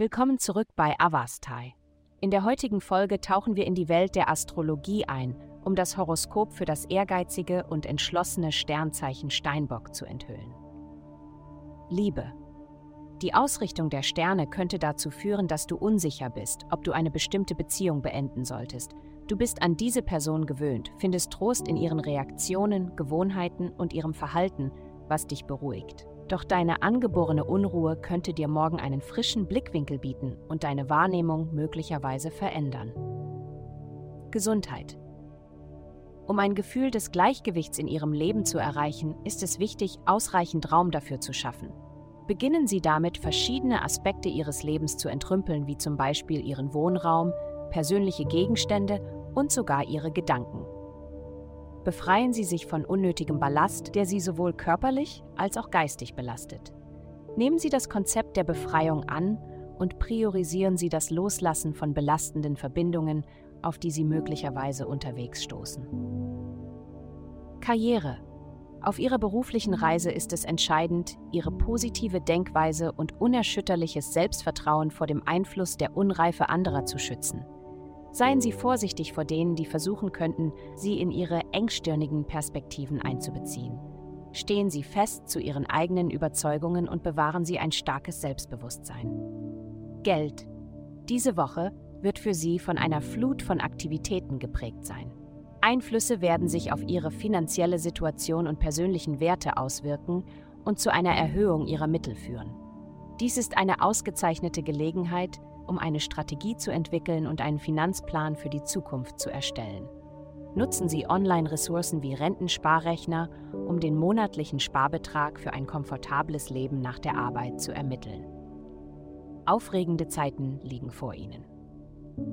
Willkommen zurück bei Avastai. In der heutigen Folge tauchen wir in die Welt der Astrologie ein, um das Horoskop für das ehrgeizige und entschlossene Sternzeichen Steinbock zu enthüllen. Liebe. Die Ausrichtung der Sterne könnte dazu führen, dass du unsicher bist, ob du eine bestimmte Beziehung beenden solltest. Du bist an diese Person gewöhnt, findest Trost in ihren Reaktionen, Gewohnheiten und ihrem Verhalten, was dich beruhigt. Doch deine angeborene Unruhe könnte dir morgen einen frischen Blickwinkel bieten und deine Wahrnehmung möglicherweise verändern. Gesundheit. Um ein Gefühl des Gleichgewichts in Ihrem Leben zu erreichen, ist es wichtig, ausreichend Raum dafür zu schaffen. Beginnen Sie damit, verschiedene Aspekte Ihres Lebens zu entrümpeln, wie zum Beispiel Ihren Wohnraum, persönliche Gegenstände und sogar Ihre Gedanken. Befreien Sie sich von unnötigem Ballast, der Sie sowohl körperlich als auch geistig belastet. Nehmen Sie das Konzept der Befreiung an und priorisieren Sie das Loslassen von belastenden Verbindungen, auf die Sie möglicherweise unterwegs stoßen. Karriere. Auf Ihrer beruflichen Reise ist es entscheidend, Ihre positive Denkweise und unerschütterliches Selbstvertrauen vor dem Einfluss der Unreife anderer zu schützen. Seien Sie vorsichtig vor denen, die versuchen könnten, Sie in ihre engstirnigen Perspektiven einzubeziehen. Stehen Sie fest zu Ihren eigenen Überzeugungen und bewahren Sie ein starkes Selbstbewusstsein. Geld. Diese Woche wird für Sie von einer Flut von Aktivitäten geprägt sein. Einflüsse werden sich auf Ihre finanzielle Situation und persönlichen Werte auswirken und zu einer Erhöhung Ihrer Mittel führen. Dies ist eine ausgezeichnete Gelegenheit, um eine Strategie zu entwickeln und einen Finanzplan für die Zukunft zu erstellen. Nutzen Sie Online-Ressourcen wie Rentensparrechner, um den monatlichen Sparbetrag für ein komfortables Leben nach der Arbeit zu ermitteln. Aufregende Zeiten liegen vor Ihnen.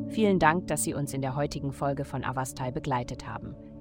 Vielen Dank, dass Sie uns in der heutigen Folge von Avastai begleitet haben.